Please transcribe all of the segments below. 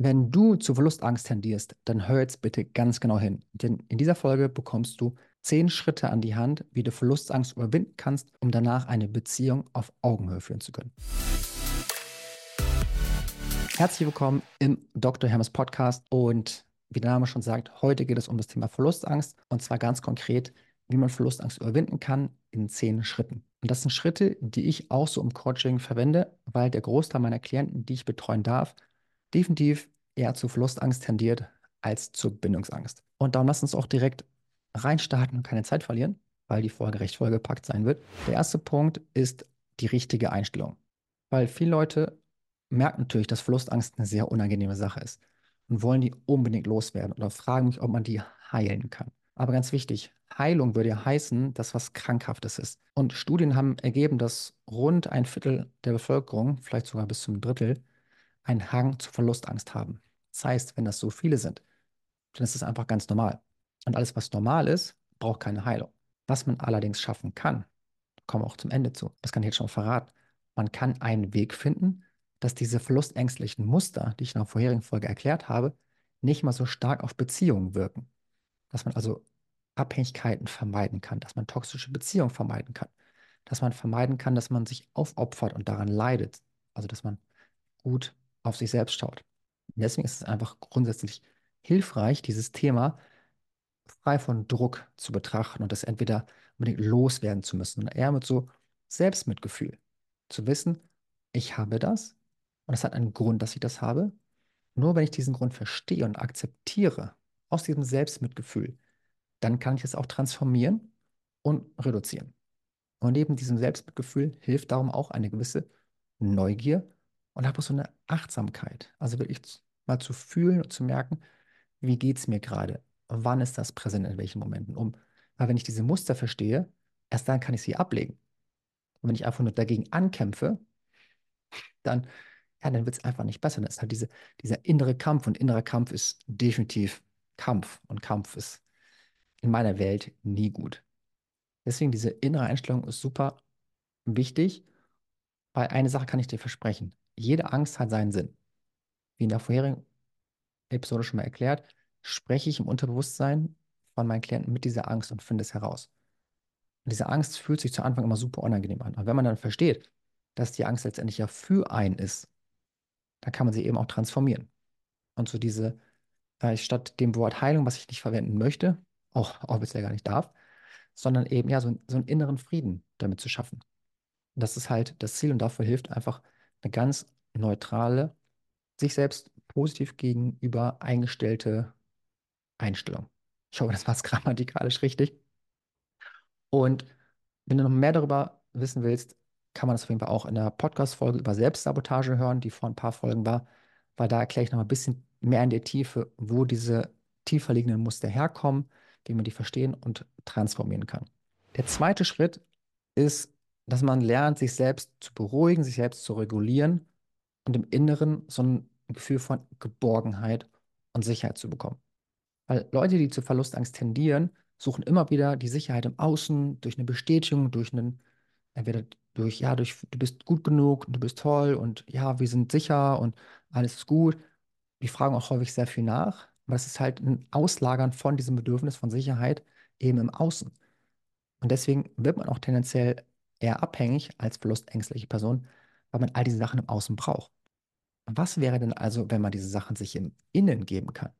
Wenn du zu Verlustangst tendierst, dann hör jetzt bitte ganz genau hin. Denn in dieser Folge bekommst du zehn Schritte an die Hand, wie du Verlustangst überwinden kannst, um danach eine Beziehung auf Augenhöhe führen zu können. Herzlich willkommen im Dr. Hermes Podcast und wie der Name schon sagt, heute geht es um das Thema Verlustangst und zwar ganz konkret, wie man Verlustangst überwinden kann in zehn Schritten. Und das sind Schritte, die ich auch so im Coaching verwende, weil der Großteil meiner Klienten, die ich betreuen darf, definitiv eher zu Verlustangst tendiert als zur Bindungsangst. Und darum lass uns auch direkt reinstarten und keine Zeit verlieren, weil die Folge recht vollgepackt sein wird. Der erste Punkt ist die richtige Einstellung. Weil viele Leute merken natürlich, dass Verlustangst eine sehr unangenehme Sache ist und wollen die unbedingt loswerden oder fragen mich, ob man die heilen kann. Aber ganz wichtig, Heilung würde ja heißen, dass was Krankhaftes ist. Und Studien haben ergeben, dass rund ein Viertel der Bevölkerung, vielleicht sogar bis zum Drittel, einen Hang zur Verlustangst haben. Das heißt, wenn das so viele sind, dann ist es einfach ganz normal. Und alles, was normal ist, braucht keine Heilung. Was man allerdings schaffen kann, kommen auch zum Ende zu, das kann ich jetzt schon verraten, man kann einen Weg finden, dass diese verlustängstlichen Muster, die ich in der vorherigen Folge erklärt habe, nicht mal so stark auf Beziehungen wirken. Dass man also Abhängigkeiten vermeiden kann, dass man toxische Beziehungen vermeiden kann, dass man vermeiden kann, dass man sich aufopfert und daran leidet. Also dass man gut auf sich selbst schaut. Und deswegen ist es einfach grundsätzlich hilfreich, dieses Thema frei von Druck zu betrachten und das entweder unbedingt loswerden zu müssen und eher mit so Selbstmitgefühl zu wissen, ich habe das und es hat einen Grund, dass ich das habe. Nur wenn ich diesen Grund verstehe und akzeptiere, aus diesem Selbstmitgefühl, dann kann ich es auch transformieren und reduzieren. Und neben diesem Selbstmitgefühl hilft darum auch eine gewisse Neugier und habe so eine Achtsamkeit. Also wirklich mal zu fühlen und zu merken, wie geht es mir gerade? Wann ist das präsent, in welchen Momenten? Um, weil wenn ich diese Muster verstehe, erst dann kann ich sie ablegen. Und wenn ich einfach nur dagegen ankämpfe, dann, ja, dann wird es einfach nicht besser. Dann ist halt diese, dieser innere Kampf und innerer Kampf ist definitiv Kampf und Kampf ist in meiner Welt nie gut. Deswegen diese innere Einstellung ist super wichtig, weil eine Sache kann ich dir versprechen jede Angst hat seinen Sinn. Wie in der vorherigen Episode schon mal erklärt, spreche ich im Unterbewusstsein von meinen Klienten mit dieser Angst und finde es heraus. Und diese Angst fühlt sich zu Anfang immer super unangenehm an. Und wenn man dann versteht, dass die Angst letztendlich ja für einen ist, dann kann man sie eben auch transformieren. Und so diese, äh, statt dem Wort Heilung, was ich nicht verwenden möchte, auch, auch bisher gar nicht darf, sondern eben ja so, so einen inneren Frieden damit zu schaffen. Und das ist halt das Ziel und dafür hilft einfach eine ganz neutrale, sich selbst positiv gegenüber eingestellte Einstellung. Ich hoffe, das war es grammatikalisch richtig. Und wenn du noch mehr darüber wissen willst, kann man das auf jeden Fall auch in der Podcast-Folge über Selbstsabotage hören, die vor ein paar Folgen war, weil da erkläre ich noch ein bisschen mehr in der Tiefe, wo diese tiefer liegenden Muster herkommen, wie man die verstehen und transformieren kann. Der zweite Schritt ist dass man lernt, sich selbst zu beruhigen, sich selbst zu regulieren und im Inneren so ein Gefühl von Geborgenheit und Sicherheit zu bekommen. Weil Leute, die zu Verlustangst tendieren, suchen immer wieder die Sicherheit im Außen durch eine Bestätigung, durch einen, entweder durch, ja, durch, du bist gut genug, du bist toll und ja, wir sind sicher und alles ist gut. Die fragen auch häufig sehr viel nach, aber es ist halt ein Auslagern von diesem Bedürfnis von Sicherheit eben im Außen. Und deswegen wird man auch tendenziell eher abhängig als verlustängstliche Person, weil man all diese Sachen im Außen braucht. Was wäre denn also, wenn man diese Sachen sich im Innen geben kann?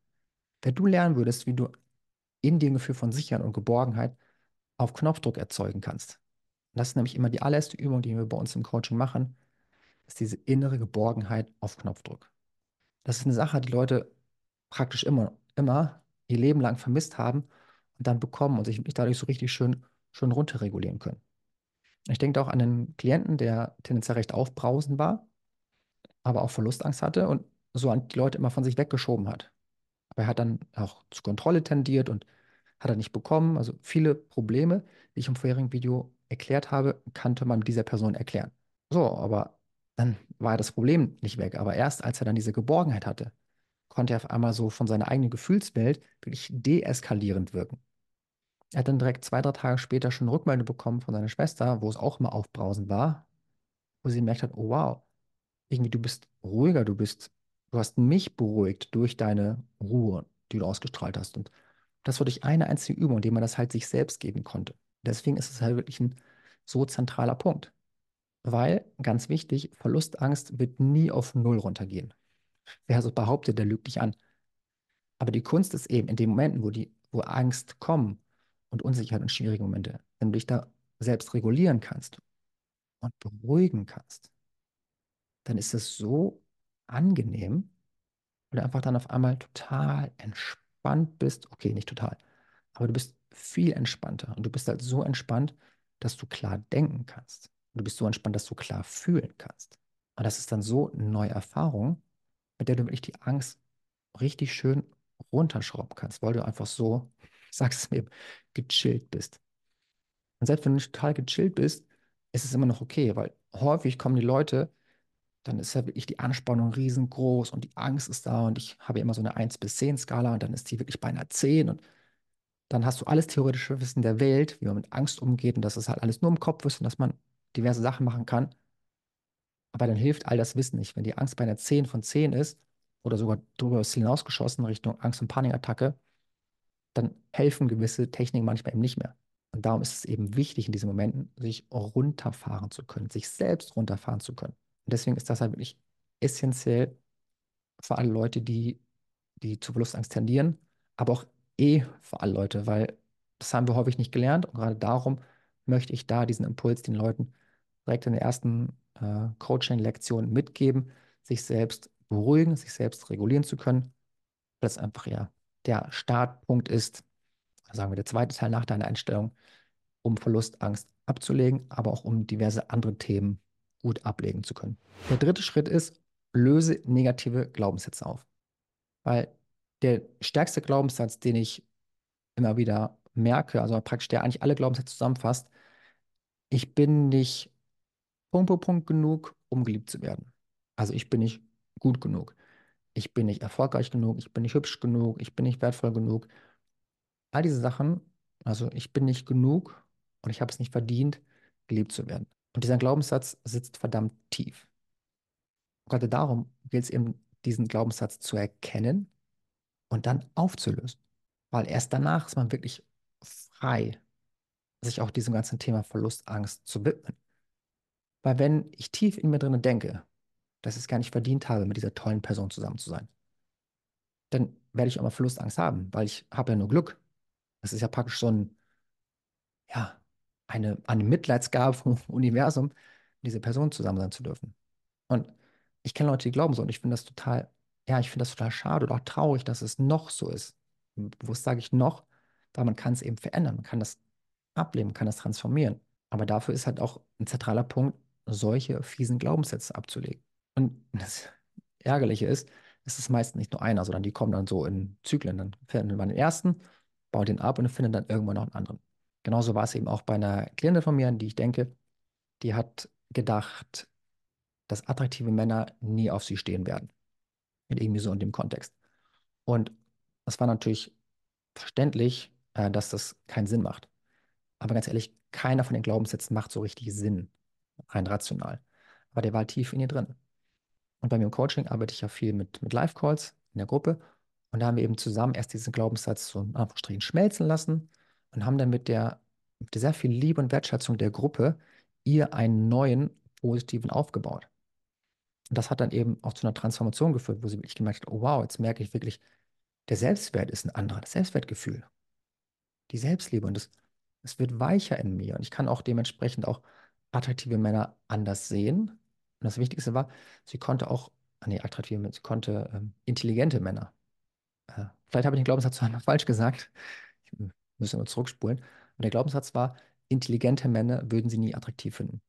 Wenn du lernen würdest, wie du in dir ein Gefühl von Sicherheit und Geborgenheit auf Knopfdruck erzeugen kannst. Und das ist nämlich immer die allererste Übung, die wir bei uns im Coaching machen, ist diese innere Geborgenheit auf Knopfdruck. Das ist eine Sache, die Leute praktisch immer, immer ihr Leben lang vermisst haben und dann bekommen und sich dadurch so richtig schön, schön runterregulieren können. Ich denke auch an einen Klienten, der tendenziell recht aufbrausend war, aber auch Verlustangst hatte und so an die Leute immer von sich weggeschoben hat. Aber er hat dann auch zur Kontrolle tendiert und hat er nicht bekommen. Also viele Probleme, die ich im vorherigen Video erklärt habe, kannte man dieser Person erklären. So, aber dann war das Problem nicht weg. Aber erst als er dann diese Geborgenheit hatte, konnte er auf einmal so von seiner eigenen Gefühlswelt wirklich deeskalierend wirken. Er hat dann direkt zwei, drei Tage später schon eine Rückmeldung bekommen von seiner Schwester, wo es auch immer aufbrausend war, wo sie gemerkt hat, oh wow, irgendwie du bist ruhiger, du bist Du hast mich beruhigt durch deine Ruhe, die du ausgestrahlt hast. Und das war durch eine einzige Übung, die man das halt sich selbst geben konnte. Deswegen ist es halt wirklich ein so zentraler Punkt. Weil, ganz wichtig, Verlustangst wird nie auf Null runtergehen. Wer so behauptet, der lügt dich an. Aber die Kunst ist eben in den Momenten, wo die, wo Angst kommen und Unsicherheit und schwierige Momente, wenn du dich da selbst regulieren kannst und beruhigen kannst, dann ist es so angenehm, weil du einfach dann auf einmal total entspannt bist. Okay, nicht total, aber du bist viel entspannter und du bist halt so entspannt, dass du klar denken kannst. Und du bist so entspannt, dass du klar fühlen kannst. Und das ist dann so eine neue Erfahrung, mit der du wirklich die Angst richtig schön runterschrauben kannst, weil du einfach so, ich sag's es mir, gechillt bist. Und selbst wenn du total gechillt bist, ist es immer noch okay, weil häufig kommen die Leute, dann ist ja wirklich die Anspannung riesengroß und die Angst ist da und ich habe immer so eine 1 bis 10 Skala und dann ist die wirklich bei einer 10 und dann hast du alles theoretische Wissen der Welt, wie man mit Angst umgeht und dass es halt alles nur im Kopf ist und dass man diverse Sachen machen kann. Aber dann hilft all das Wissen nicht. Wenn die Angst bei einer 10 von 10 ist oder sogar darüber hinausgeschossen Richtung Angst- und Panikattacke, dann helfen gewisse Techniken manchmal eben nicht mehr. Und darum ist es eben wichtig, in diesen Momenten sich runterfahren zu können, sich selbst runterfahren zu können. Und deswegen ist das halt wirklich essentiell für alle Leute, die, die zu Verlustangst tendieren, aber auch eh für alle Leute, weil das haben wir häufig nicht gelernt. Und gerade darum möchte ich da diesen Impuls den Leuten direkt in der ersten äh, Coaching-Lektion mitgeben, sich selbst beruhigen, sich selbst regulieren zu können, das einfach ja der Startpunkt ist, sagen wir der zweite Teil nach deiner Einstellung, um Verlustangst abzulegen, aber auch um diverse andere Themen gut ablegen zu können. Der dritte Schritt ist, löse negative Glaubenssätze auf. Weil der stärkste Glaubenssatz, den ich immer wieder merke, also praktisch der eigentlich alle Glaubenssätze zusammenfasst, ich bin nicht Punkt, Punkt, Punkt genug, um geliebt zu werden. Also ich bin nicht gut genug. Ich bin nicht erfolgreich genug, ich bin nicht hübsch genug, ich bin nicht wertvoll genug. All diese Sachen, also ich bin nicht genug und ich habe es nicht verdient, geliebt zu werden. Und dieser Glaubenssatz sitzt verdammt tief. gerade darum gilt es eben, diesen Glaubenssatz zu erkennen und dann aufzulösen. Weil erst danach ist man wirklich frei, sich auch diesem ganzen Thema Verlustangst zu widmen. Weil wenn ich tief in mir drin denke, dass ich es gar nicht verdient habe, mit dieser tollen Person zusammen zu sein, dann werde ich auch mal Verlustangst haben, weil ich habe ja nur Glück. Das ist ja praktisch so ein, ja, eine, eine Mitleidsgabe vom Universum, mit dieser Person zusammen sein zu dürfen. Und ich kenne Leute, die glauben so und ich finde das total, ja, ich finde das total schade oder auch traurig, dass es noch so ist. Bewusst sage ich noch, weil man kann es eben verändern, man kann das ableben, kann das transformieren. Aber dafür ist halt auch ein zentraler Punkt, solche fiesen Glaubenssätze abzulegen. Und das Ärgerliche ist, es ist meist nicht nur einer, sondern die kommen dann so in Zyklen. Dann findet man den ersten, baut den ab und findet dann irgendwann noch einen anderen. Genauso war es eben auch bei einer Klientin von mir, die ich denke, die hat gedacht, dass attraktive Männer nie auf sie stehen werden. Mit irgendwie so in dem Kontext. Und es war natürlich verständlich, äh, dass das keinen Sinn macht. Aber ganz ehrlich, keiner von den Glaubenssätzen macht so richtig Sinn, rein rational. Aber der war tief in ihr drin. Und bei mir im Coaching arbeite ich ja viel mit, mit Live-Calls in der Gruppe. Und da haben wir eben zusammen erst diesen Glaubenssatz so Anführungsstrichen schmelzen lassen und haben dann mit der, mit der sehr viel Liebe und Wertschätzung der Gruppe ihr einen neuen positiven aufgebaut. Und das hat dann eben auch zu einer Transformation geführt, wo sie wirklich gemerkt hat, oh wow, jetzt merke ich wirklich, der Selbstwert ist ein anderer, das Selbstwertgefühl, die Selbstliebe und es, es wird weicher in mir und ich kann auch dementsprechend auch attraktive Männer anders sehen. Und das Wichtigste war, sie konnte auch, ah nee, attraktive, sie konnte ähm, intelligente Männer. Äh, vielleicht habe ich den Glaubenssatz noch falsch gesagt. Ich müsste nur zurückspulen. Und der Glaubenssatz war, intelligente Männer würden sie nie attraktiv finden.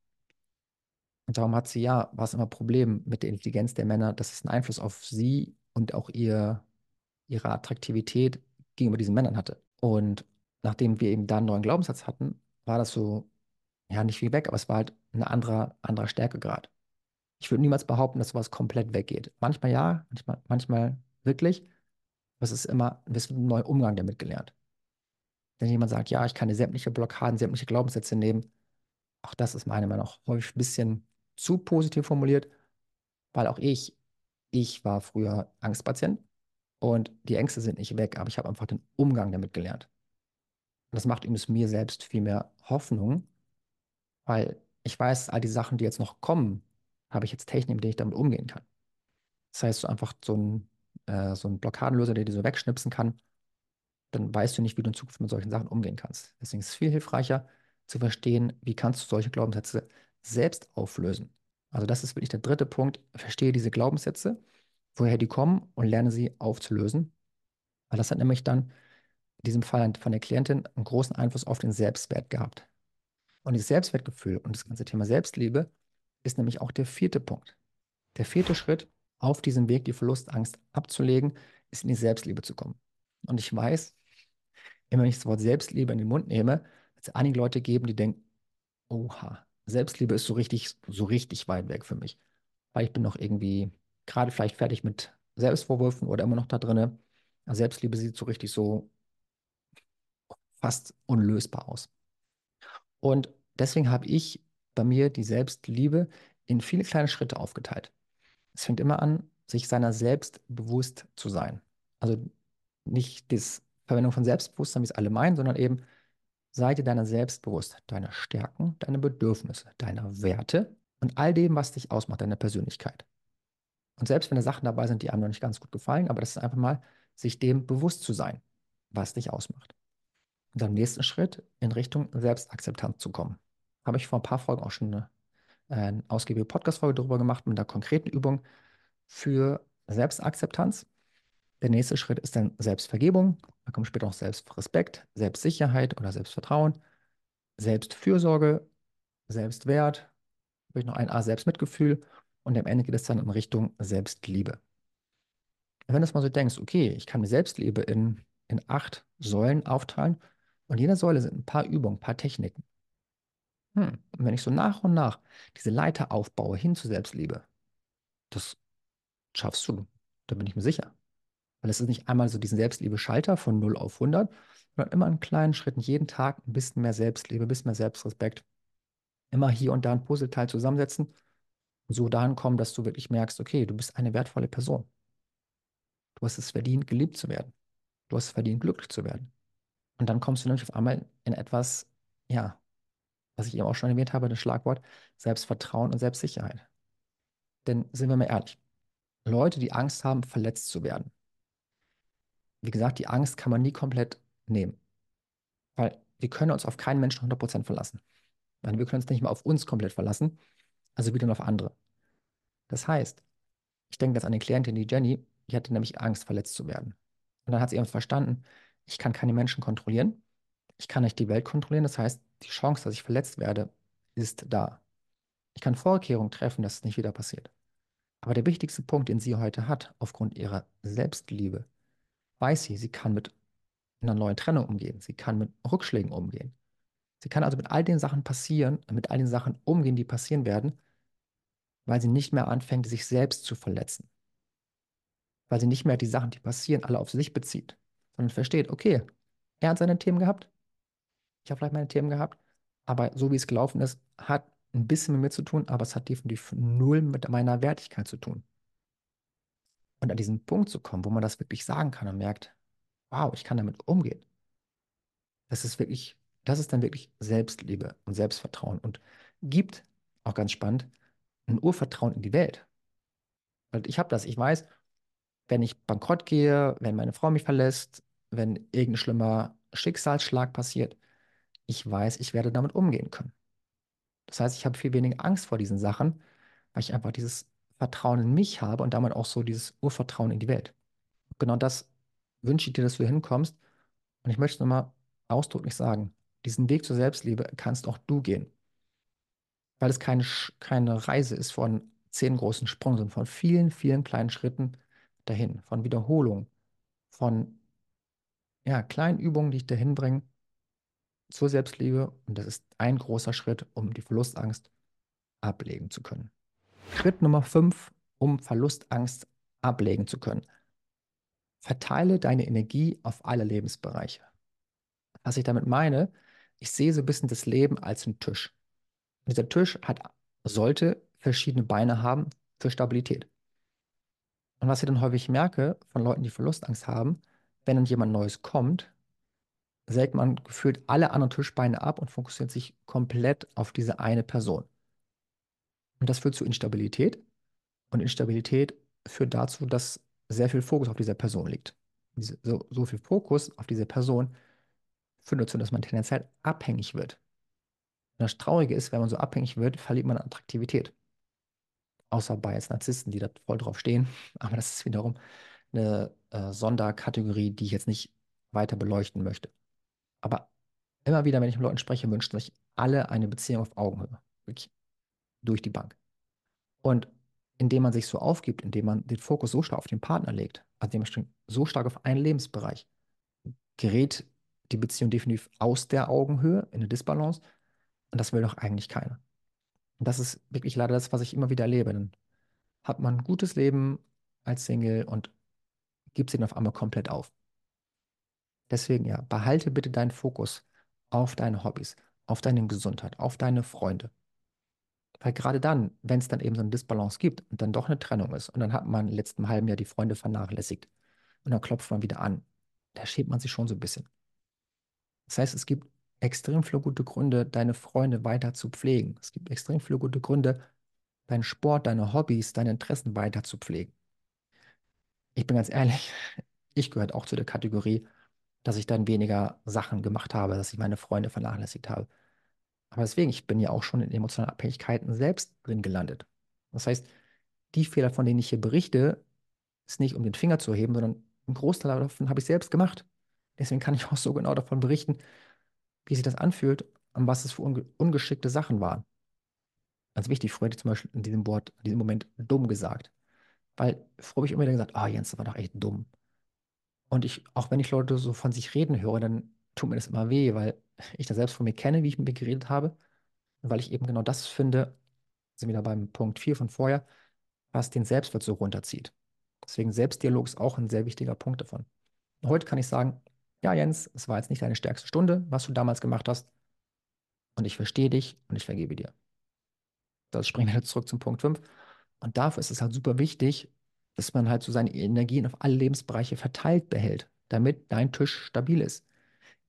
Und darum hat sie ja, war es immer ein Problem mit der Intelligenz der Männer, dass es einen Einfluss auf sie und auch ihr, ihre Attraktivität gegenüber diesen Männern hatte. Und nachdem wir eben da einen neuen Glaubenssatz hatten, war das so, ja, nicht viel weg, aber es war halt ein anderer, anderer Stärkegrad. Ich würde niemals behaupten, dass sowas komplett weggeht. Manchmal ja, manchmal, manchmal wirklich. Aber es ist immer, es wird ein neuer Umgang damit gelernt. Wenn jemand sagt, ja, ich kann sämtliche Blockaden, sämtliche Glaubenssätze nehmen, auch das ist meiner Meinung nach häufig ein bisschen zu positiv formuliert, weil auch ich ich war früher Angstpatient und die Ängste sind nicht weg, aber ich habe einfach den Umgang damit gelernt. Und das macht übrigens mir selbst viel mehr Hoffnung, weil ich weiß, all die Sachen, die jetzt noch kommen, habe ich jetzt Technik, mit denen ich damit umgehen kann. Das heißt, so einfach so ein, äh, so ein Blockadenlöser, der die so wegschnipsen kann, dann weißt du nicht, wie du in Zukunft mit solchen Sachen umgehen kannst. Deswegen ist es viel hilfreicher zu verstehen, wie kannst du solche Glaubenssätze selbst auflösen. Also das ist wirklich der dritte Punkt. Verstehe diese Glaubenssätze, woher die kommen und lerne sie aufzulösen. Weil das hat nämlich dann in diesem Fall von der Klientin einen großen Einfluss auf den Selbstwert gehabt. Und dieses Selbstwertgefühl und das ganze Thema Selbstliebe ist nämlich auch der vierte Punkt. Der vierte Schritt auf diesem Weg, die Verlustangst abzulegen, ist in die Selbstliebe zu kommen. Und ich weiß, immer wenn ich das Wort Selbstliebe in den Mund nehme, wird es einige Leute geben, die denken, oha, Selbstliebe ist so richtig, so richtig weit weg für mich. Weil ich bin noch irgendwie gerade vielleicht fertig mit Selbstvorwürfen oder immer noch da drinne. Selbstliebe sieht so richtig so fast unlösbar aus. Und deswegen habe ich bei mir die Selbstliebe in viele kleine Schritte aufgeteilt. Es fängt immer an, sich seiner selbst bewusst zu sein. Also nicht die Verwendung von Selbstbewusstsein, wie es alle meinen, sondern eben sei dir deiner selbst bewusst, deiner Stärken, deine Bedürfnisse, deiner Werte und all dem, was dich ausmacht, deiner Persönlichkeit. Und selbst wenn da Sachen dabei sind, die einem noch nicht ganz gut gefallen, aber das ist einfach mal, sich dem bewusst zu sein, was dich ausmacht. Und am nächsten Schritt in Richtung Selbstakzeptanz zu kommen. Habe ich vor ein paar Folgen auch schon eine, äh, eine ausgiebige Podcast-Folge darüber gemacht mit einer konkreten Übung für Selbstakzeptanz. Der nächste Schritt ist dann Selbstvergebung. Da kommt später noch Selbstrespekt, Selbstsicherheit oder Selbstvertrauen, Selbstfürsorge, Selbstwert, vielleicht noch ein A, Selbstmitgefühl und am Ende geht es dann in Richtung Selbstliebe. Wenn du es mal so denkst, okay, ich kann mir Selbstliebe in, in acht Säulen aufteilen und jeder Säule sind ein paar Übungen, ein paar Techniken. Hm. Und wenn ich so nach und nach diese Leiter aufbaue hin zur Selbstliebe, das schaffst du, da bin ich mir sicher. Weil es ist nicht einmal so diesen Selbstliebe-Schalter von 0 auf 100, sondern immer in kleinen Schritten, jeden Tag ein bisschen mehr Selbstliebe, ein bisschen mehr Selbstrespekt. Immer hier und da ein Puzzleteil zusammensetzen und so dahin kommen, dass du wirklich merkst, okay, du bist eine wertvolle Person. Du hast es verdient, geliebt zu werden. Du hast es verdient, glücklich zu werden. Und dann kommst du nämlich auf einmal in etwas, ja, was ich eben auch schon erwähnt habe, das Schlagwort Selbstvertrauen und Selbstsicherheit. Denn sind wir mal ehrlich, Leute, die Angst haben, verletzt zu werden, wie gesagt, die Angst kann man nie komplett nehmen. Weil wir können uns auf keinen Menschen 100% verlassen. Weil wir können uns nicht mal auf uns komplett verlassen, also wieder auf andere. Das heißt, ich denke jetzt an die Klientin, die Jenny, die hatte nämlich Angst, verletzt zu werden. Und dann hat sie eben verstanden, ich kann keine Menschen kontrollieren, ich kann nicht die Welt kontrollieren, das heißt, die Chance, dass ich verletzt werde, ist da. Ich kann Vorkehrungen treffen, dass es nicht wieder passiert. Aber der wichtigste Punkt, den sie heute hat, aufgrund ihrer Selbstliebe, weiß sie, sie kann mit einer neuen Trennung umgehen, sie kann mit Rückschlägen umgehen. Sie kann also mit all den Sachen passieren, mit all den Sachen umgehen, die passieren werden, weil sie nicht mehr anfängt, sich selbst zu verletzen. Weil sie nicht mehr die Sachen, die passieren, alle auf sich bezieht, sondern versteht, okay, er hat seine Themen gehabt, ich habe vielleicht meine Themen gehabt, aber so wie es gelaufen ist, hat ein bisschen mit mir zu tun, aber es hat definitiv null mit meiner Wertigkeit zu tun. Und an diesen Punkt zu kommen, wo man das wirklich sagen kann und merkt, wow, ich kann damit umgehen. Das ist wirklich, das ist dann wirklich Selbstliebe und Selbstvertrauen und gibt, auch ganz spannend, ein Urvertrauen in die Welt. Weil ich habe das, ich weiß, wenn ich bankrott gehe, wenn meine Frau mich verlässt, wenn irgendein schlimmer Schicksalsschlag passiert, ich weiß, ich werde damit umgehen können. Das heißt, ich habe viel weniger Angst vor diesen Sachen, weil ich einfach dieses Vertrauen in mich habe und damit auch so dieses Urvertrauen in die Welt. Genau das wünsche ich dir, dass du hinkommst. Und ich möchte es nochmal ausdrücklich sagen, diesen Weg zur Selbstliebe kannst auch du gehen. Weil es keine, keine Reise ist von zehn großen Sprüngen, sondern von vielen, vielen kleinen Schritten dahin, von Wiederholung, von ja, kleinen Übungen, die ich dahin bringe zur Selbstliebe. Und das ist ein großer Schritt, um die Verlustangst ablegen zu können. Schritt Nummer 5, um Verlustangst ablegen zu können. Verteile deine Energie auf alle Lebensbereiche. Was ich damit meine, ich sehe so ein bisschen das Leben als einen Tisch. dieser Tisch hat, sollte verschiedene Beine haben für Stabilität. Und was ich dann häufig merke von Leuten, die Verlustangst haben, wenn dann jemand Neues kommt, sägt man gefühlt alle anderen Tischbeine ab und fokussiert sich komplett auf diese eine Person. Und das führt zu Instabilität. Und Instabilität führt dazu, dass sehr viel Fokus auf dieser Person liegt. Diese, so, so viel Fokus auf diese Person führt dazu, dass man tendenziell abhängig wird. Und das Traurige ist, wenn man so abhängig wird, verliert man Attraktivität. Außer bei jetzt Narzissten, die da voll drauf stehen. Aber das ist wiederum eine äh, Sonderkategorie, die ich jetzt nicht weiter beleuchten möchte. Aber immer wieder, wenn ich mit Leuten spreche, wünschen sich alle eine Beziehung auf Augenhöhe. Wirklich durch die Bank. Und indem man sich so aufgibt, indem man den Fokus so stark auf den Partner legt, also dementsprechend so stark auf einen Lebensbereich, gerät die Beziehung definitiv aus der Augenhöhe in eine Disbalance. Und das will doch eigentlich keiner. Und das ist wirklich leider das, was ich immer wieder erlebe. Dann hat man ein gutes Leben als Single und gibt sich dann auf einmal komplett auf. Deswegen ja, behalte bitte deinen Fokus auf deine Hobbys, auf deine Gesundheit, auf deine Freunde. Weil gerade dann, wenn es dann eben so eine Disbalance gibt und dann doch eine Trennung ist und dann hat man im letzten halben Jahr die Freunde vernachlässigt und dann klopft man wieder an, da schämt man sich schon so ein bisschen. Das heißt, es gibt extrem viele gute Gründe, deine Freunde weiter zu pflegen. Es gibt extrem viele gute Gründe, deinen Sport, deine Hobbys, deine Interessen weiter zu pflegen. Ich bin ganz ehrlich, ich gehöre auch zu der Kategorie, dass ich dann weniger Sachen gemacht habe, dass ich meine Freunde vernachlässigt habe. Aber deswegen, ich bin ja auch schon in emotionalen Abhängigkeiten selbst drin gelandet. Das heißt, die Fehler, von denen ich hier berichte, ist nicht um den Finger zu heben, sondern ein Großteil davon habe ich selbst gemacht. Deswegen kann ich auch so genau davon berichten, wie sich das anfühlt und was es für unge ungeschickte Sachen waren. Ganz wichtig, hätte ich zum Beispiel in diesem Wort, in diesem Moment dumm gesagt. Weil früher habe ich immer wieder gesagt, ah, Jens, das war doch echt dumm. Und ich, auch wenn ich Leute so von sich reden höre, dann tut mir das immer weh, weil ich das selbst von mir kenne, wie ich mit mir geredet habe. Und weil ich eben genau das finde, sind wir da beim Punkt 4 von vorher, was den Selbstwert so runterzieht. Deswegen Selbstdialog ist auch ein sehr wichtiger Punkt davon. Und heute kann ich sagen, ja, Jens, es war jetzt nicht deine stärkste Stunde, was du damals gemacht hast. Und ich verstehe dich und ich vergebe dir. Das springen wir zurück zum Punkt 5. Und dafür ist es halt super wichtig, dass man halt so seine Energien auf alle Lebensbereiche verteilt behält, damit dein Tisch stabil ist.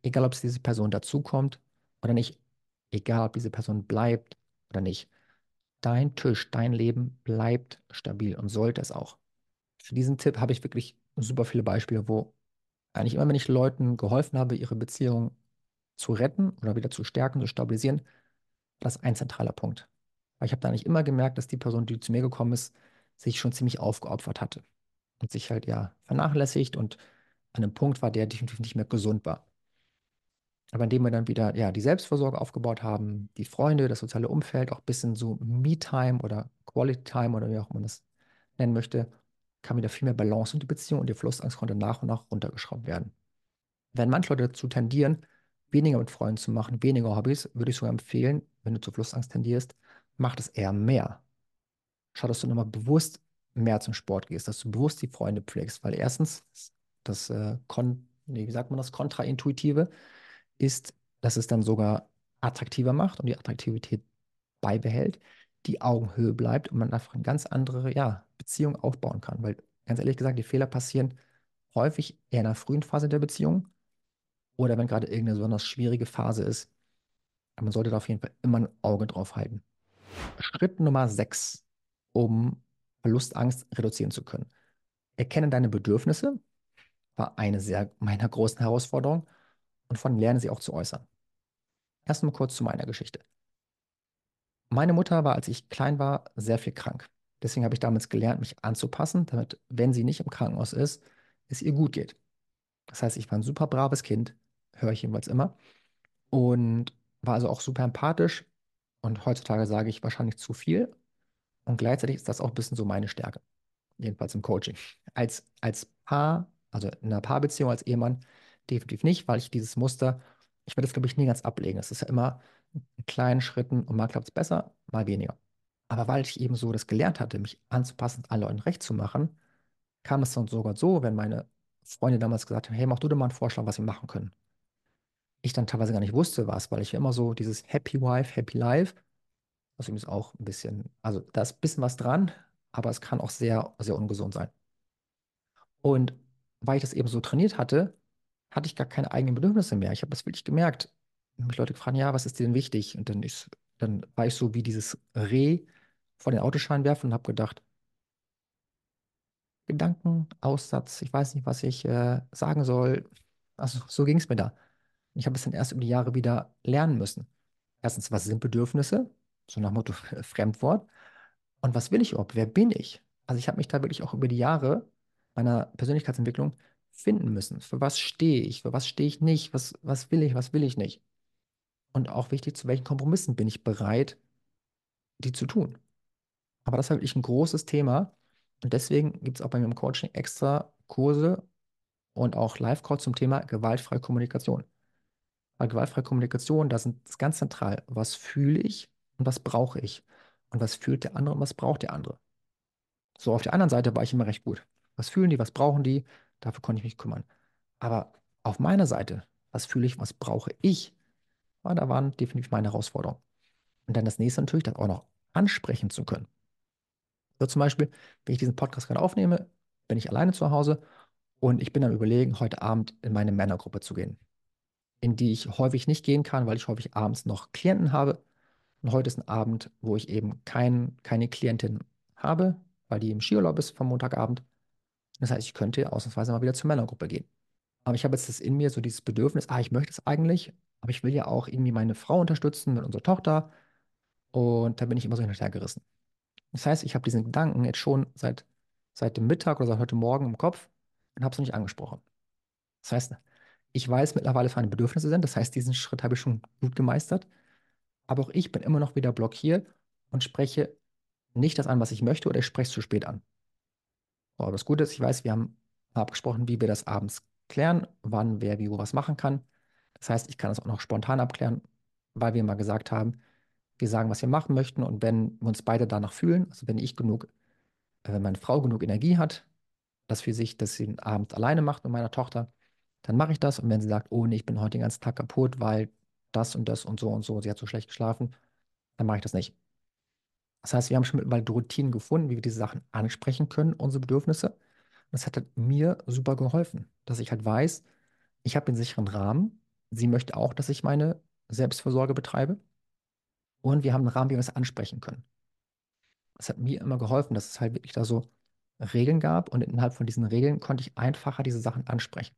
Egal, ob es diese Person dazukommt oder nicht. Egal, ob diese Person bleibt oder nicht. Dein Tisch, dein Leben bleibt stabil und sollte es auch. Für diesen Tipp habe ich wirklich super viele Beispiele, wo eigentlich immer, wenn ich Leuten geholfen habe, ihre Beziehung zu retten oder wieder zu stärken, zu stabilisieren, das ist ein zentraler Punkt. Weil ich habe da eigentlich immer gemerkt, dass die Person, die zu mir gekommen ist, sich schon ziemlich aufgeopfert hatte und sich halt ja vernachlässigt und an einem Punkt war, der definitiv nicht mehr gesund war. Aber indem wir dann wieder ja, die Selbstversorge aufgebaut haben, die Freunde, das soziale Umfeld, auch ein bisschen so Me-Time oder Quality-Time oder wie auch man das nennen möchte, kam wieder viel mehr Balance in die Beziehung und die Verlustangst konnte nach und nach runtergeschraubt werden. Wenn manche Leute dazu tendieren, weniger mit Freunden zu machen, weniger Hobbys, würde ich sogar empfehlen, wenn du zur Verlustangst tendierst, mach das eher mehr. Schau, dass du nochmal bewusst mehr zum Sport gehst, dass du bewusst die Freunde pflegst, weil erstens das, äh, Kon nee, wie sagt man das, Kontraintuitive ist, dass es dann sogar attraktiver macht und die Attraktivität beibehält, die Augenhöhe bleibt und man einfach eine ganz andere ja, Beziehung aufbauen kann. Weil ganz ehrlich gesagt, die Fehler passieren häufig eher in der frühen Phase der Beziehung oder wenn gerade irgendeine besonders schwierige Phase ist. Man sollte da auf jeden Fall immer ein Auge drauf halten. Schritt Nummer 6, um Verlustangst reduzieren zu können. Erkenne deine Bedürfnisse, war eine sehr meiner großen Herausforderungen und von lerne sie auch zu äußern. Erst mal kurz zu meiner Geschichte. Meine Mutter war, als ich klein war, sehr viel krank. Deswegen habe ich damals gelernt, mich anzupassen, damit, wenn sie nicht im Krankenhaus ist, es ihr gut geht. Das heißt, ich war ein super braves Kind, höre ich jedenfalls immer, und war also auch super empathisch. Und heutzutage sage ich wahrscheinlich zu viel. Und gleichzeitig ist das auch ein bisschen so meine Stärke. Jedenfalls im Coaching. Als, als Paar, also in einer Paarbeziehung als Ehemann, definitiv nicht, weil ich dieses Muster, ich werde das, glaube ich, nie ganz ablegen. Es ist ja immer in kleinen Schritten und mal klappt es besser, mal weniger. Aber weil ich eben so das gelernt hatte, mich anzupassen, allen Leuten recht zu machen, kam es dann sogar so, wenn meine Freunde damals gesagt haben, hey, mach du dir mal einen Vorschlag, was wir machen können. Ich dann teilweise gar nicht wusste, was, weil ich immer so dieses Happy Wife, Happy Life, was übrigens auch ein bisschen, also da ist ein bisschen was dran, aber es kann auch sehr, sehr ungesund sein. Und weil ich das eben so trainiert hatte, hatte ich gar keine eigenen Bedürfnisse mehr. Ich habe das wirklich gemerkt. Wenn mich Leute gefragt, ja, was ist dir denn wichtig? Und dann, ist, dann war ich so wie dieses Reh vor den Autoscheinwerfer und habe gedacht, Gedankenaussatz, ich weiß nicht, was ich äh, sagen soll. Also so ging es mir da. Ich habe es dann erst über die Jahre wieder lernen müssen. Erstens, was sind Bedürfnisse? So nach Motto Fremdwort. Und was will ich überhaupt? Wer bin ich? Also ich habe mich da wirklich auch über die Jahre meiner Persönlichkeitsentwicklung finden müssen. Für was stehe ich? Für was stehe ich nicht? Was, was will ich? Was will ich nicht? Und auch wichtig, zu welchen Kompromissen bin ich bereit, die zu tun? Aber das ist halt wirklich ein großes Thema. Und deswegen gibt es auch bei mir im Coaching extra Kurse und auch Live-Calls zum Thema gewaltfreie Kommunikation. Weil gewaltfreie Kommunikation, da sind es ganz zentral, was fühle ich und was brauche ich? Und was fühlt der andere und was braucht der andere? So, auf der anderen Seite war ich immer recht gut. Was fühlen die, was brauchen die? Dafür konnte ich mich kümmern. Aber auf meiner Seite, was fühle ich, was brauche ich? Ja, da waren definitiv meine Herausforderungen. Und dann das nächste natürlich, das auch noch ansprechen zu können. So zum Beispiel, wenn ich diesen Podcast gerade aufnehme, bin ich alleine zu Hause und ich bin am Überlegen, heute Abend in meine Männergruppe zu gehen, in die ich häufig nicht gehen kann, weil ich häufig abends noch Klienten habe. Und heute ist ein Abend, wo ich eben kein, keine Klientin habe, weil die im Skiurlaub ist vom Montagabend. Das heißt, ich könnte ausnahmsweise mal wieder zur Männergruppe gehen. Aber ich habe jetzt das in mir, so dieses Bedürfnis, ah, ich möchte es eigentlich, aber ich will ja auch irgendwie meine Frau unterstützen mit unserer Tochter. Und da bin ich immer so hin gerissen. Das heißt, ich habe diesen Gedanken jetzt schon seit, seit dem Mittag oder seit heute Morgen im Kopf und habe es noch nicht angesprochen. Das heißt, ich weiß mittlerweile, was meine Bedürfnisse sind. Das heißt, diesen Schritt habe ich schon gut gemeistert. Aber auch ich bin immer noch wieder blockiert und spreche nicht das an, was ich möchte, oder ich spreche es zu spät an. So, aber das Gute ist, ich weiß, wir haben abgesprochen, wie wir das abends klären, wann wer wie wo was machen kann. Das heißt, ich kann das auch noch spontan abklären, weil wir mal gesagt haben, wir sagen, was wir machen möchten und wenn wir uns beide danach fühlen, also wenn ich genug, äh, wenn meine Frau genug Energie hat, dass für sich, dass sie den Abend alleine macht mit meiner Tochter, dann mache ich das. Und wenn sie sagt, oh nee, ich bin heute den ganzen Tag kaputt, weil das und das und so und so, sie hat so schlecht geschlafen, dann mache ich das nicht. Das heißt, wir haben schon mittlerweile Routinen gefunden, wie wir diese Sachen ansprechen können, unsere Bedürfnisse. Das hat halt mir super geholfen, dass ich halt weiß, ich habe den sicheren Rahmen. Sie möchte auch, dass ich meine Selbstversorge betreibe. Und wir haben einen Rahmen, wie wir es ansprechen können. Das hat mir immer geholfen, dass es halt wirklich da so Regeln gab und innerhalb von diesen Regeln konnte ich einfacher diese Sachen ansprechen.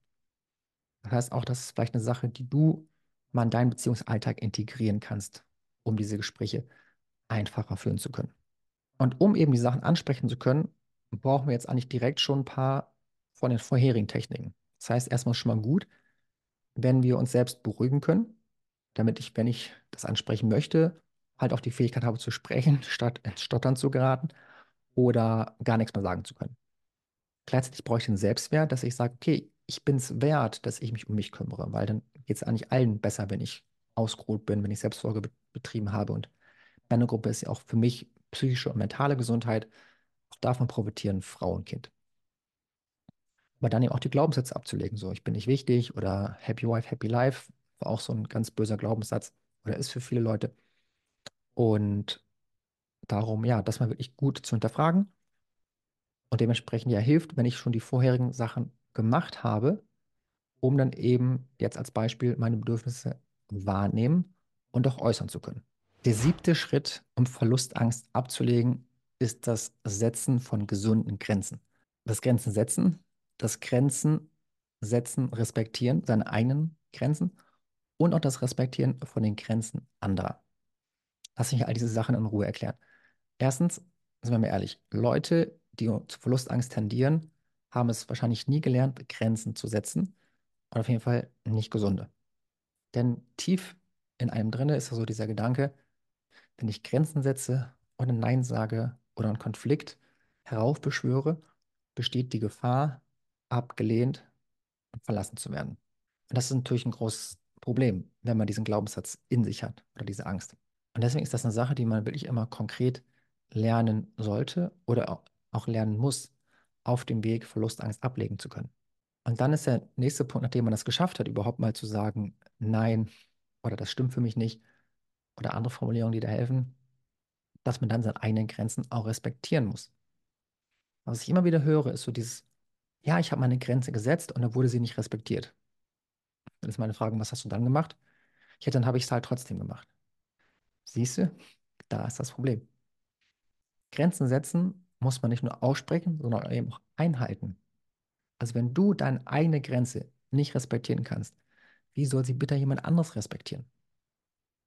Das heißt auch, das ist vielleicht eine Sache, die du mal in deinen Beziehungsalltag integrieren kannst, um diese Gespräche einfacher führen zu können. Und um eben die Sachen ansprechen zu können, brauchen wir jetzt eigentlich direkt schon ein paar von den vorherigen Techniken. Das heißt, erstmal schon mal gut, wenn wir uns selbst beruhigen können, damit ich, wenn ich das ansprechen möchte, halt auch die Fähigkeit habe zu sprechen, statt ins Stottern zu geraten oder gar nichts mehr sagen zu können. Gleichzeitig brauche ich den Selbstwert, dass ich sage, okay, ich bin es wert, dass ich mich um mich kümmere, weil dann geht es eigentlich allen besser, wenn ich ausgeruht bin, wenn ich Selbstsorge betrieben habe. Und meine Gruppe ist ja auch für mich psychische und mentale Gesundheit. Auch davon profitieren Frau und Kind. Aber dann eben auch die Glaubenssätze abzulegen. So, ich bin nicht wichtig oder Happy Wife, Happy Life war auch so ein ganz böser Glaubenssatz oder ist für viele Leute. Und darum, ja, das mal wirklich gut zu hinterfragen und dementsprechend ja hilft, wenn ich schon die vorherigen Sachen gemacht habe, um dann eben jetzt als Beispiel meine Bedürfnisse wahrnehmen und auch äußern zu können. Der siebte Schritt, um Verlustangst abzulegen, ist das Setzen von gesunden Grenzen. Das Grenzen setzen, das Grenzen setzen, respektieren, seine eigenen Grenzen und auch das Respektieren von den Grenzen anderer. Lass mich all diese Sachen in Ruhe erklären. Erstens, sind wir mal ehrlich, Leute, die zu Verlustangst tendieren, haben es wahrscheinlich nie gelernt, Grenzen zu setzen und auf jeden Fall nicht gesunde. Denn tief in einem drinne ist so dieser Gedanke, wenn ich Grenzen setze und ein Nein sage oder einen Konflikt heraufbeschwöre, besteht die Gefahr, abgelehnt und verlassen zu werden. Und das ist natürlich ein großes Problem, wenn man diesen Glaubenssatz in sich hat oder diese Angst. Und deswegen ist das eine Sache, die man wirklich immer konkret lernen sollte oder auch lernen muss, auf dem Weg Verlustangst ablegen zu können. Und dann ist der nächste Punkt, nachdem man das geschafft hat, überhaupt mal zu sagen, nein oder das stimmt für mich nicht oder andere Formulierungen, die da helfen, dass man dann seine eigenen Grenzen auch respektieren muss. Was ich immer wieder höre, ist so dieses, Ja, ich habe meine Grenze gesetzt und dann wurde sie nicht respektiert. Dann ist meine Frage, was hast du dann gemacht? Ja, dann habe ich es halt trotzdem gemacht. Siehst du, da ist das Problem. Grenzen setzen muss man nicht nur aussprechen, sondern eben auch einhalten. Also wenn du deine eigene Grenze nicht respektieren kannst, wie soll sie bitte jemand anderes respektieren?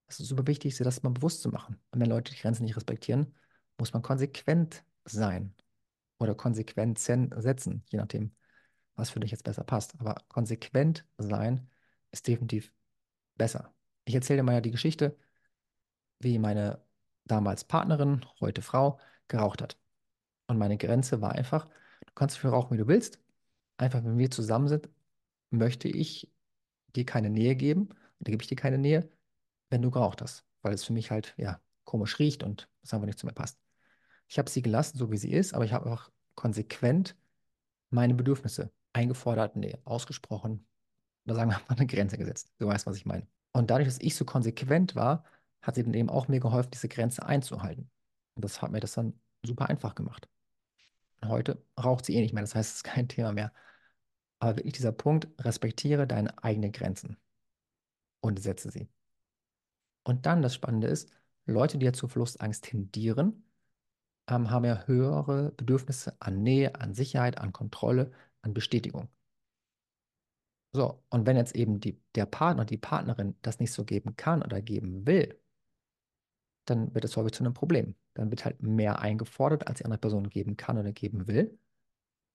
Es ist super wichtig, sich das mal bewusst zu machen. Und wenn Leute die Grenzen nicht respektieren, muss man konsequent sein oder konsequent setzen, je nachdem, was für dich jetzt besser passt. Aber konsequent sein ist definitiv besser. Ich erzähle dir mal ja die Geschichte, wie meine damals Partnerin, heute Frau, geraucht hat. Und meine Grenze war einfach, du kannst so viel rauchen, wie du willst. Einfach, wenn wir zusammen sind, möchte ich dir keine Nähe geben. Da gebe ich dir keine Nähe, wenn du geraucht hast. Weil es für mich halt, ja, komisch riecht und es einfach nicht zu mir passt. Ich habe sie gelassen, so wie sie ist, aber ich habe einfach konsequent meine Bedürfnisse eingefordert, nee, ausgesprochen, oder sagen wir mal eine Grenze gesetzt. Du weißt, was ich meine. Und dadurch, dass ich so konsequent war, hat sie dann eben auch mir geholfen, diese Grenze einzuhalten. Und das hat mir das dann super einfach gemacht. Heute raucht sie eh nicht mehr, das heißt, es ist kein Thema mehr. Aber wirklich dieser Punkt, respektiere deine eigenen Grenzen und setze sie. Und dann das Spannende ist, Leute, die ja zur Verlustangst tendieren, ähm, haben ja höhere Bedürfnisse an Nähe, an Sicherheit, an Kontrolle, an Bestätigung. So, und wenn jetzt eben die, der Partner, die Partnerin das nicht so geben kann oder geben will, dann wird es häufig zu einem Problem. Dann wird halt mehr eingefordert, als die andere Person geben kann oder geben will. Und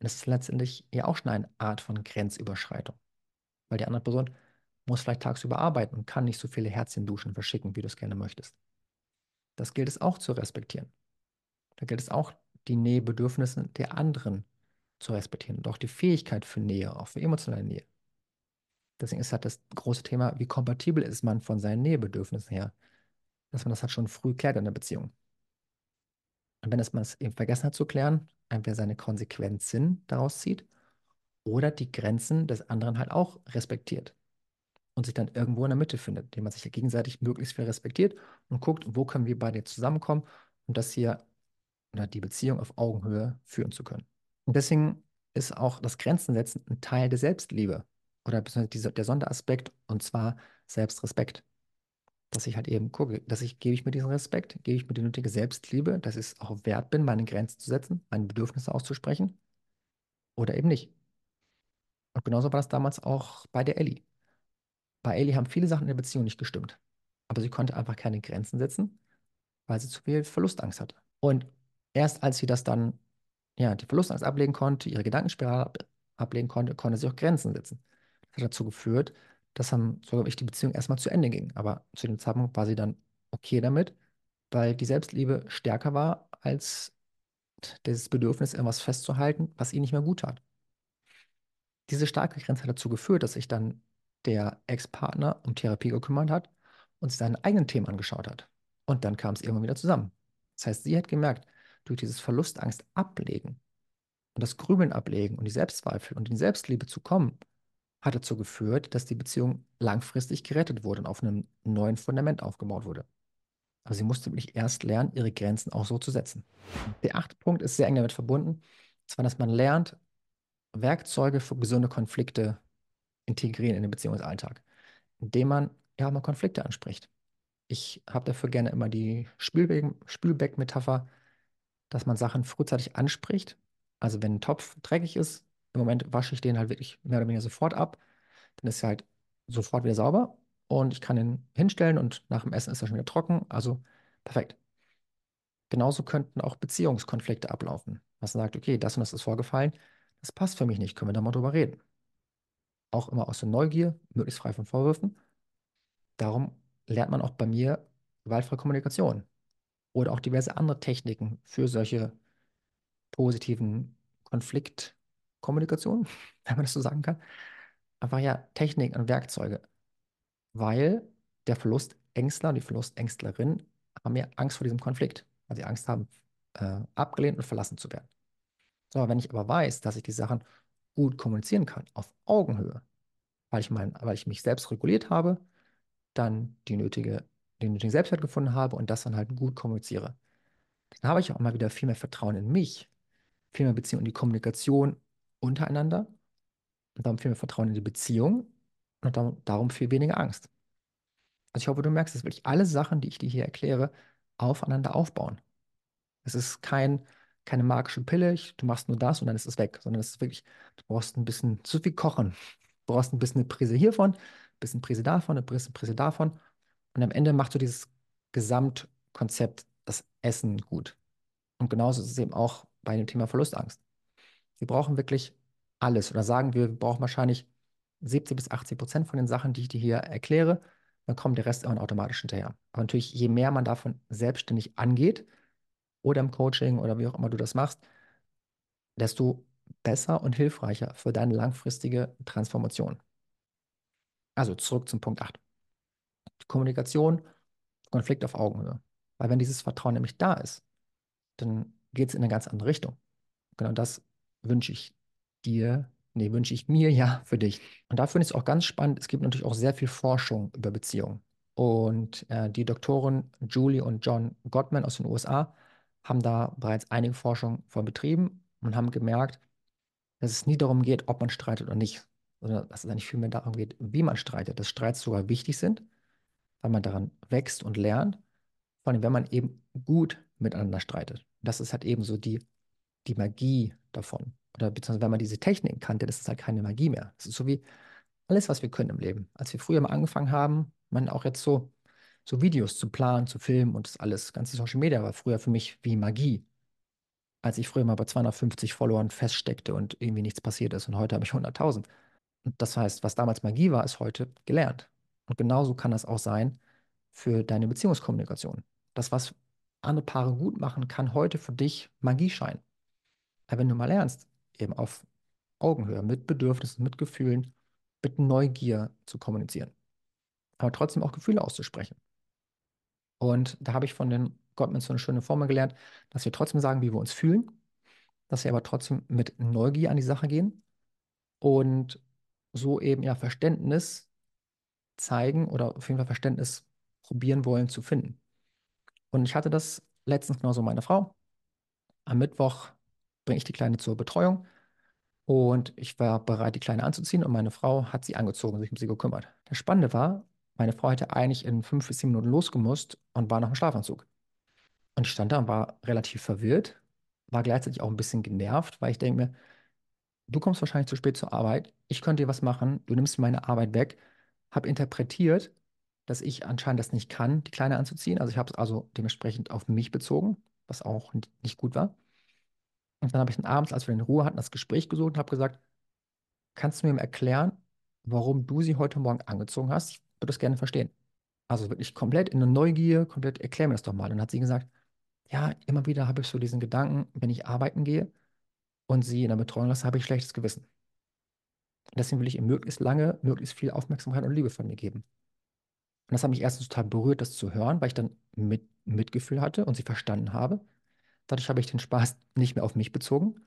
das ist letztendlich ja auch schon eine Art von Grenzüberschreitung. Weil die andere Person muss vielleicht tagsüber arbeiten und kann nicht so viele Herzchenduschen verschicken, wie du es gerne möchtest. Das gilt es auch zu respektieren. Da gilt es auch, die Nähebedürfnisse der anderen zu respektieren und auch die Fähigkeit für Nähe, auch für emotionale Nähe. Deswegen ist halt das große Thema, wie kompatibel ist man von seinen Nähebedürfnissen her, dass man das halt schon früh klärt in der Beziehung. Und wenn es man es eben vergessen hat zu klären, entweder seine Konsequenzen daraus zieht oder die Grenzen des anderen halt auch respektiert und sich dann irgendwo in der Mitte findet, indem man sich ja gegenseitig möglichst viel respektiert und guckt, wo können wir beide zusammenkommen und das hier oder die Beziehung auf Augenhöhe führen zu können. Und deswegen ist auch das Grenzen setzen ein Teil der Selbstliebe oder beziehungsweise der Sonderaspekt und zwar Selbstrespekt. Dass ich halt eben gucke, dass ich, gebe ich mir diesen Respekt, gebe ich mir die nötige Selbstliebe, dass ich es auch wert bin, meine Grenzen zu setzen, meine Bedürfnisse auszusprechen oder eben nicht. Und genauso war das damals auch bei der Ellie. Bei Ellie haben viele Sachen in der Beziehung nicht gestimmt. Aber sie konnte einfach keine Grenzen setzen, weil sie zu viel Verlustangst hatte. Und erst als sie das dann, ja, die Verlustangst ablegen konnte, ihre Gedankenspirale ab ablegen konnte, konnte sie auch Grenzen setzen. Das hat dazu geführt, dass dann sogar ich die Beziehung erstmal zu Ende ging. Aber zu dem Zeitpunkt war sie dann okay damit, weil die Selbstliebe stärker war als dieses Bedürfnis, irgendwas festzuhalten, was ihr nicht mehr gut tat. Diese starke Grenze hat dazu geführt, dass sich dann der Ex-Partner um Therapie gekümmert hat und sich seine eigenen Themen angeschaut hat. Und dann kam es irgendwann wieder zusammen. Das heißt, sie hat gemerkt, durch dieses Verlustangst ablegen und das Grübeln ablegen und die Selbstzweifel und die Selbstliebe zu kommen, hat dazu geführt, dass die Beziehung langfristig gerettet wurde und auf einem neuen Fundament aufgebaut wurde. Aber sie musste wirklich erst lernen, ihre Grenzen auch so zu setzen. Der achte Punkt ist sehr eng damit verbunden, und zwar, dass man lernt, Werkzeuge für gesunde Konflikte integrieren in den Beziehungsalltag, indem man ja mal Konflikte anspricht. Ich habe dafür gerne immer die Spülbeck-Metapher, dass man Sachen frühzeitig anspricht. Also wenn ein Topf dreckig ist, im Moment wasche ich den halt wirklich mehr oder weniger sofort ab. Dann ist er halt sofort wieder sauber und ich kann ihn hinstellen und nach dem Essen ist er schon wieder trocken. Also perfekt. Genauso könnten auch Beziehungskonflikte ablaufen. Was sagt, okay, das und das ist vorgefallen, das passt für mich nicht, können wir da mal drüber reden. Auch immer aus der Neugier, möglichst frei von Vorwürfen. Darum lernt man auch bei mir gewaltfreie Kommunikation oder auch diverse andere Techniken für solche positiven Konfliktkommunikation, wenn man das so sagen kann. Einfach ja, Technik und Werkzeuge, weil der Verlustängstler und die Verlustängstlerin haben ja Angst vor diesem Konflikt, weil sie Angst haben, äh, abgelehnt und verlassen zu werden. So, wenn ich aber weiß, dass ich die Sachen gut kommunizieren kann, auf Augenhöhe, weil ich, mein, weil ich mich selbst reguliert habe, dann die nötige, den nötigen Selbstwert gefunden habe und das dann halt gut kommuniziere, dann habe ich auch mal wieder viel mehr Vertrauen in mich, viel mehr Beziehung in die Kommunikation untereinander und darum viel mehr Vertrauen in die Beziehung und darum, viel weniger Angst. Also ich hoffe, du merkst, dass wirklich alle Sachen, die ich dir hier erkläre, aufeinander aufbauen. Es ist kein, keine magische Pille, ich, du machst nur das und dann ist es weg, sondern es ist wirklich, du brauchst ein bisschen zu viel kochen. Du brauchst ein bisschen eine Prise hiervon, ein bisschen Prise davon, eine Prise, Prise davon. Und am Ende machst du dieses Gesamtkonzept, das Essen gut. Und genauso ist es eben auch bei dem Thema Verlustangst. Wir brauchen wirklich alles. Oder sagen wir, wir brauchen wahrscheinlich 70 bis 80 Prozent von den Sachen, die ich dir hier erkläre. Dann kommt der Rest irgendwann automatisch hinterher. Aber natürlich, je mehr man davon selbstständig angeht oder im Coaching oder wie auch immer du das machst, desto besser und hilfreicher für deine langfristige Transformation. Also zurück zum Punkt 8. Kommunikation, Konflikt auf Augenhöhe. Weil wenn dieses Vertrauen nämlich da ist, dann geht es in eine ganz andere Richtung. Genau das wünsche ich dir, nee, wünsche ich mir ja für dich. Und da finde ich es auch ganz spannend. Es gibt natürlich auch sehr viel Forschung über Beziehungen. Und äh, die Doktoren Julie und John Gottman aus den USA haben da bereits einige Forschung von betrieben und haben gemerkt, dass es nie darum geht, ob man streitet oder nicht, sondern dass es eigentlich vielmehr darum geht, wie man streitet. Dass Streits sogar wichtig sind, weil man daran wächst und lernt, vor allem wenn man eben gut miteinander streitet. Das ist halt eben so die, die Magie davon. Oder beziehungsweise wenn man diese Techniken kannte, das ist halt keine Magie mehr. Das ist so wie alles, was wir können im Leben. Als wir früher mal angefangen haben, man auch jetzt so, so Videos zu planen, zu filmen und das alles, ganze Social Media war früher für mich wie Magie. Als ich früher mal bei 250 Followern feststeckte und irgendwie nichts passiert ist und heute habe ich 100.000. Und das heißt, was damals Magie war, ist heute gelernt. Und genauso kann das auch sein für deine Beziehungskommunikation. Das, was andere Paare gut machen, kann heute für dich Magie scheinen. Aber wenn du mal lernst, eben auf Augenhöhe, mit Bedürfnissen, mit Gefühlen, mit Neugier zu kommunizieren, aber trotzdem auch Gefühle auszusprechen. Und da habe ich von den Gottmans so eine schöne Formel gelernt, dass wir trotzdem sagen, wie wir uns fühlen, dass wir aber trotzdem mit Neugier an die Sache gehen und so eben ja Verständnis zeigen oder auf jeden Fall Verständnis probieren wollen zu finden. Und ich hatte das letztens genauso meine Frau. Am Mittwoch bringe ich die Kleine zur Betreuung und ich war bereit, die Kleine anzuziehen und meine Frau hat sie angezogen und sich um sie gekümmert. Das Spannende war, meine Frau hätte eigentlich in fünf bis sieben Minuten losgemusst und war noch im Schlafanzug. Und ich stand da und war relativ verwirrt, war gleichzeitig auch ein bisschen genervt, weil ich denke mir, du kommst wahrscheinlich zu spät zur Arbeit, ich könnte dir was machen, du nimmst meine Arbeit weg, habe interpretiert, dass ich anscheinend das nicht kann, die Kleine anzuziehen. Also ich habe es also dementsprechend auf mich bezogen, was auch nicht gut war. Und dann habe ich dann abends, als wir in Ruhe hatten, das Gespräch gesucht und habe gesagt, kannst du mir erklären, warum du sie heute Morgen angezogen hast? Ich würde das gerne verstehen. Also wirklich komplett in eine Neugier, komplett erklär mir das doch mal. Und dann hat sie gesagt, ja, immer wieder habe ich so diesen Gedanken, wenn ich arbeiten gehe und sie in der Betreuung lasse, habe ich schlechtes Gewissen. Deswegen will ich ihr möglichst lange, möglichst viel Aufmerksamkeit und Liebe von mir geben. Und das hat mich erstens total berührt, das zu hören, weil ich dann mit, Mitgefühl hatte und sie verstanden habe. Dadurch habe ich den Spaß nicht mehr auf mich bezogen.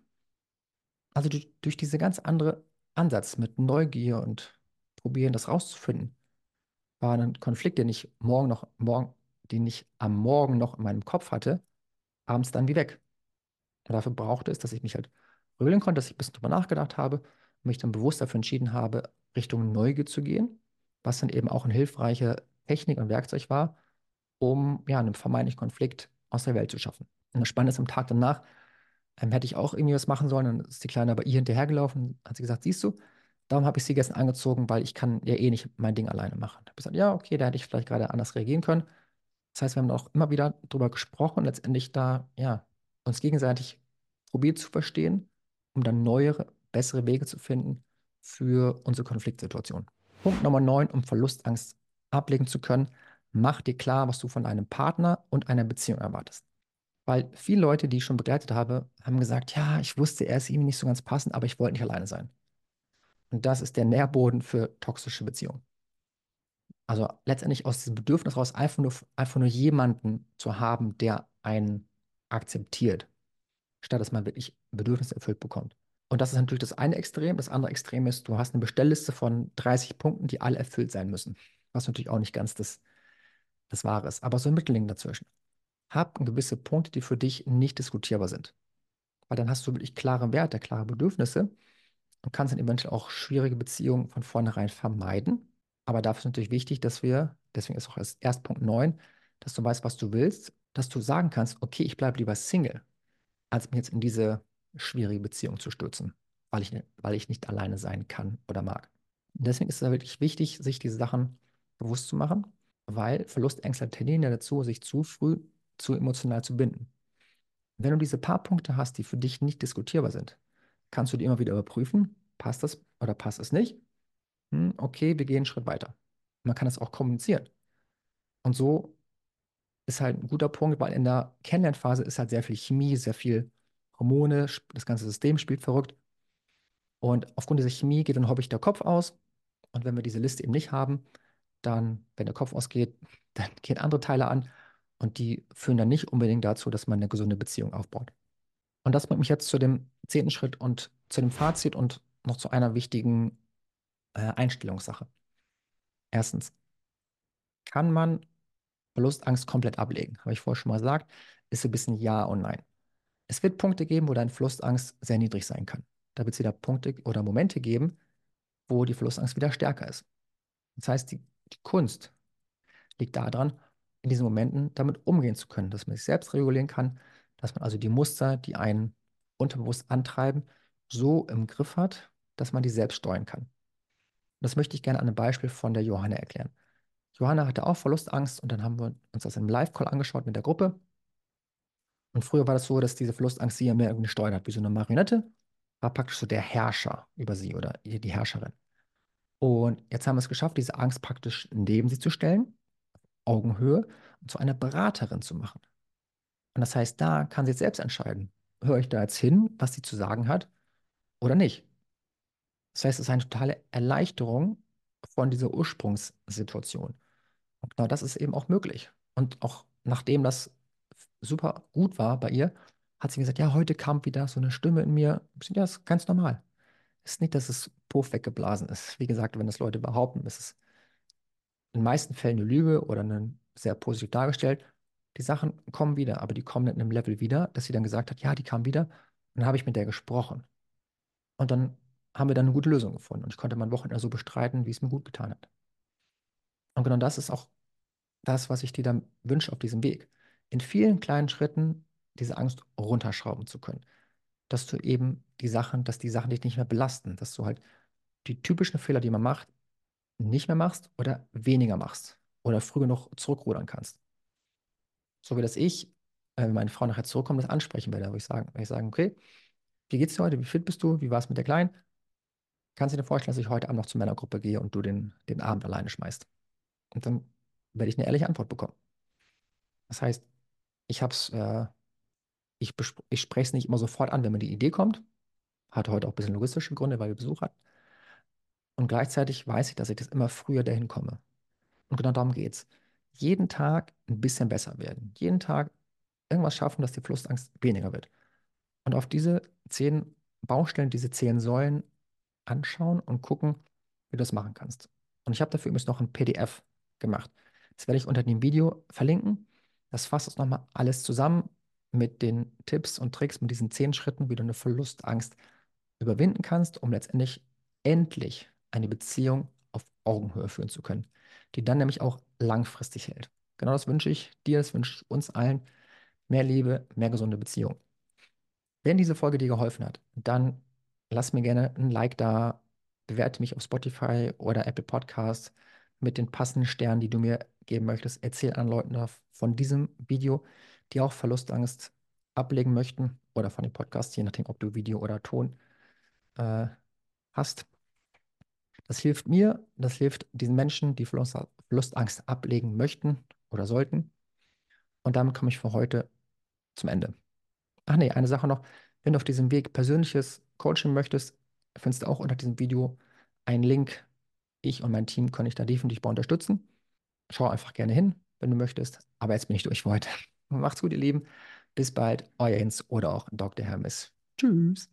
Also durch, durch diese ganz andere Ansatz mit Neugier und probieren, das rauszufinden, war ein Konflikt, den ich morgen noch, morgen, den ich am Morgen noch in meinem Kopf hatte, abends dann wie weg. Und dafür brauchte es, dass ich mich halt rühlen konnte, dass ich ein bisschen drüber nachgedacht habe und mich dann bewusst dafür entschieden habe, Richtung Neugier zu gehen, was dann eben auch eine hilfreiche Technik und Werkzeug war, um ja, einen vermeintlichen Konflikt aus der Welt zu schaffen. Und das Spannende ist, am Tag danach ähm, hätte ich auch irgendwie was machen sollen. Dann ist die Kleine bei ihr hinterhergelaufen, hat sie gesagt, siehst du, darum habe ich sie gestern angezogen, weil ich kann ja eh nicht mein Ding alleine machen. Da habe ich gesagt, ja, okay, da hätte ich vielleicht gerade anders reagieren können. Das heißt, wir haben auch immer wieder darüber gesprochen und letztendlich da, ja, uns gegenseitig probiert zu verstehen, um dann neuere, bessere Wege zu finden für unsere Konfliktsituation. Punkt Nummer 9, um Verlustangst ablegen zu können, mach dir klar, was du von einem Partner und einer Beziehung erwartest. Weil viele Leute, die ich schon begleitet habe, haben gesagt, ja, ich wusste, er ist ihm nicht so ganz passend, aber ich wollte nicht alleine sein. Und das ist der Nährboden für toxische Beziehungen. Also letztendlich aus diesem Bedürfnis raus, einfach nur, einfach nur jemanden zu haben, der einen akzeptiert, statt dass man wirklich Bedürfnisse erfüllt bekommt. Und das ist natürlich das eine Extrem. Das andere Extrem ist, du hast eine Bestellliste von 30 Punkten, die alle erfüllt sein müssen. Was natürlich auch nicht ganz das, das Wahre ist. Aber so ein Mittelding dazwischen. Hab gewisse Punkte, die für dich nicht diskutierbar sind. Weil dann hast du wirklich klare Werte, klare Bedürfnisse. und kannst dann eventuell auch schwierige Beziehungen von vornherein vermeiden. Aber dafür ist natürlich wichtig, dass wir, deswegen ist auch erst Punkt 9, dass du weißt, was du willst, dass du sagen kannst, okay, ich bleibe lieber Single, als mich jetzt in diese schwierige Beziehung zu stürzen, weil ich, weil ich nicht alleine sein kann oder mag. Deswegen ist es wirklich wichtig, sich diese Sachen bewusst zu machen, weil Verlustängste tendieren ja dazu, sich zu früh zu emotional zu binden. Wenn du diese paar Punkte hast, die für dich nicht diskutierbar sind, kannst du die immer wieder überprüfen, passt das oder passt es nicht? Hm, okay, wir gehen einen Schritt weiter. Man kann das auch kommunizieren. Und so ist halt ein guter Punkt, weil in der Kennenlernphase ist halt sehr viel Chemie, sehr viel Hormone, das ganze System spielt verrückt. Und aufgrund dieser Chemie geht dann häufig der Kopf aus. Und wenn wir diese Liste eben nicht haben, dann, wenn der Kopf ausgeht, dann gehen andere Teile an und die führen dann nicht unbedingt dazu, dass man eine gesunde Beziehung aufbaut. Und das bringt mich jetzt zu dem zehnten Schritt und zu dem Fazit und noch zu einer wichtigen äh, Einstellungssache. Erstens, kann man Verlustangst komplett ablegen? Habe ich vorher schon mal gesagt, ist ein bisschen Ja und Nein. Es wird Punkte geben, wo deine Verlustangst sehr niedrig sein kann. Da wird es wieder Punkte oder Momente geben, wo die Verlustangst wieder stärker ist. Das heißt, die, die Kunst liegt daran, in diesen Momenten damit umgehen zu können, dass man sich selbst regulieren kann, dass man also die Muster, die einen unterbewusst antreiben, so im Griff hat, dass man die selbst steuern kann. Das möchte ich gerne an einem Beispiel von der Johanna erklären. Johanna hatte auch Verlustangst und dann haben wir uns das im Live-Call angeschaut mit der Gruppe. Und früher war das so, dass diese Verlustangst sie ja mehr irgendwie steuert hat, wie so eine Marionette, war praktisch so der Herrscher über sie oder die Herrscherin. Und jetzt haben wir es geschafft, diese Angst praktisch neben sie zu stellen, Augenhöhe, zu einer Beraterin zu machen. Und das heißt, da kann sie jetzt selbst entscheiden, höre ich da jetzt hin, was sie zu sagen hat oder nicht. Das heißt, es ist eine totale Erleichterung von dieser Ursprungssituation. Und genau das ist eben auch möglich. Und auch nachdem das super gut war bei ihr, hat sie gesagt, ja, heute kam wieder so eine Stimme in mir. Ja, das ist ganz normal. Es ist nicht, dass es Puff weggeblasen ist. Wie gesagt, wenn das Leute behaupten, ist es in den meisten Fällen eine Lüge oder eine sehr positiv dargestellt. Die Sachen kommen wieder, aber die kommen in einem Level wieder, dass sie dann gesagt hat, ja, die kamen wieder. Und dann habe ich mit der gesprochen. Und dann haben wir dann eine gute Lösung gefunden. Und ich konnte mein Wochenende so bestreiten, wie es mir gut getan hat. Und genau das ist auch das, was ich dir dann wünsche auf diesem Weg. In vielen kleinen Schritten diese Angst runterschrauben zu können. Dass du eben die Sachen, dass die Sachen dich nicht mehr belasten, dass du halt die typischen Fehler, die man macht, nicht mehr machst oder weniger machst oder früh genug zurückrudern kannst. So wie das ich, äh, wenn meine Frau nachher zurückkommt, das ansprechen werde, wo ich sagen, ich sagen, okay, wie geht's dir heute? Wie fit bist du? Wie war es mit der Kleinen? Kannst du dir vorstellen, dass ich heute Abend noch zur Männergruppe gehe und du den, den Abend alleine schmeißt? Und dann werde ich eine ehrliche Antwort bekommen. Das heißt, ich hab's, äh, ich, ich spreche es nicht immer sofort an, wenn mir die Idee kommt. Hatte heute auch ein bisschen logistische Gründe, weil wir Besuch hatten. Und gleichzeitig weiß ich, dass ich das immer früher dahin komme. Und genau darum geht es. Jeden Tag ein bisschen besser werden. Jeden Tag irgendwas schaffen, dass die Flussangst weniger wird. Und auf diese zehn Baustellen, diese zehn Säulen anschauen und gucken, wie du das machen kannst. Und ich habe dafür übrigens noch ein PDF gemacht. Das werde ich unter dem Video verlinken. Das fasst es nochmal alles zusammen mit den Tipps und Tricks, mit diesen zehn Schritten, wie du eine Verlustangst überwinden kannst, um letztendlich endlich eine Beziehung auf Augenhöhe führen zu können, die dann nämlich auch langfristig hält. Genau das wünsche ich dir, das wünsche ich uns allen. Mehr Liebe, mehr gesunde Beziehung. Wenn diese Folge dir geholfen hat, dann lass mir gerne ein Like da, bewerte mich auf Spotify oder Apple Podcasts mit den passenden Sternen, die du mir geben möchtest. Erzähl an Leuten von diesem Video, die auch Verlustangst ablegen möchten oder von dem Podcast, je nachdem, ob du Video oder Ton äh, hast. Das hilft mir, das hilft diesen Menschen, die Verlustangst ablegen möchten oder sollten. Und damit komme ich für heute zum Ende. Ach nee, eine Sache noch. Wenn du auf diesem Weg persönliches Coaching möchtest, findest du auch unter diesem Video einen Link. Ich und mein Team können dich da definitiv bei unterstützen. Schau einfach gerne hin, wenn du möchtest. Aber jetzt bin ich durch für heute. Macht's gut, ihr Lieben. Bis bald, euer Jens oder auch Dr. Hermes. Tschüss.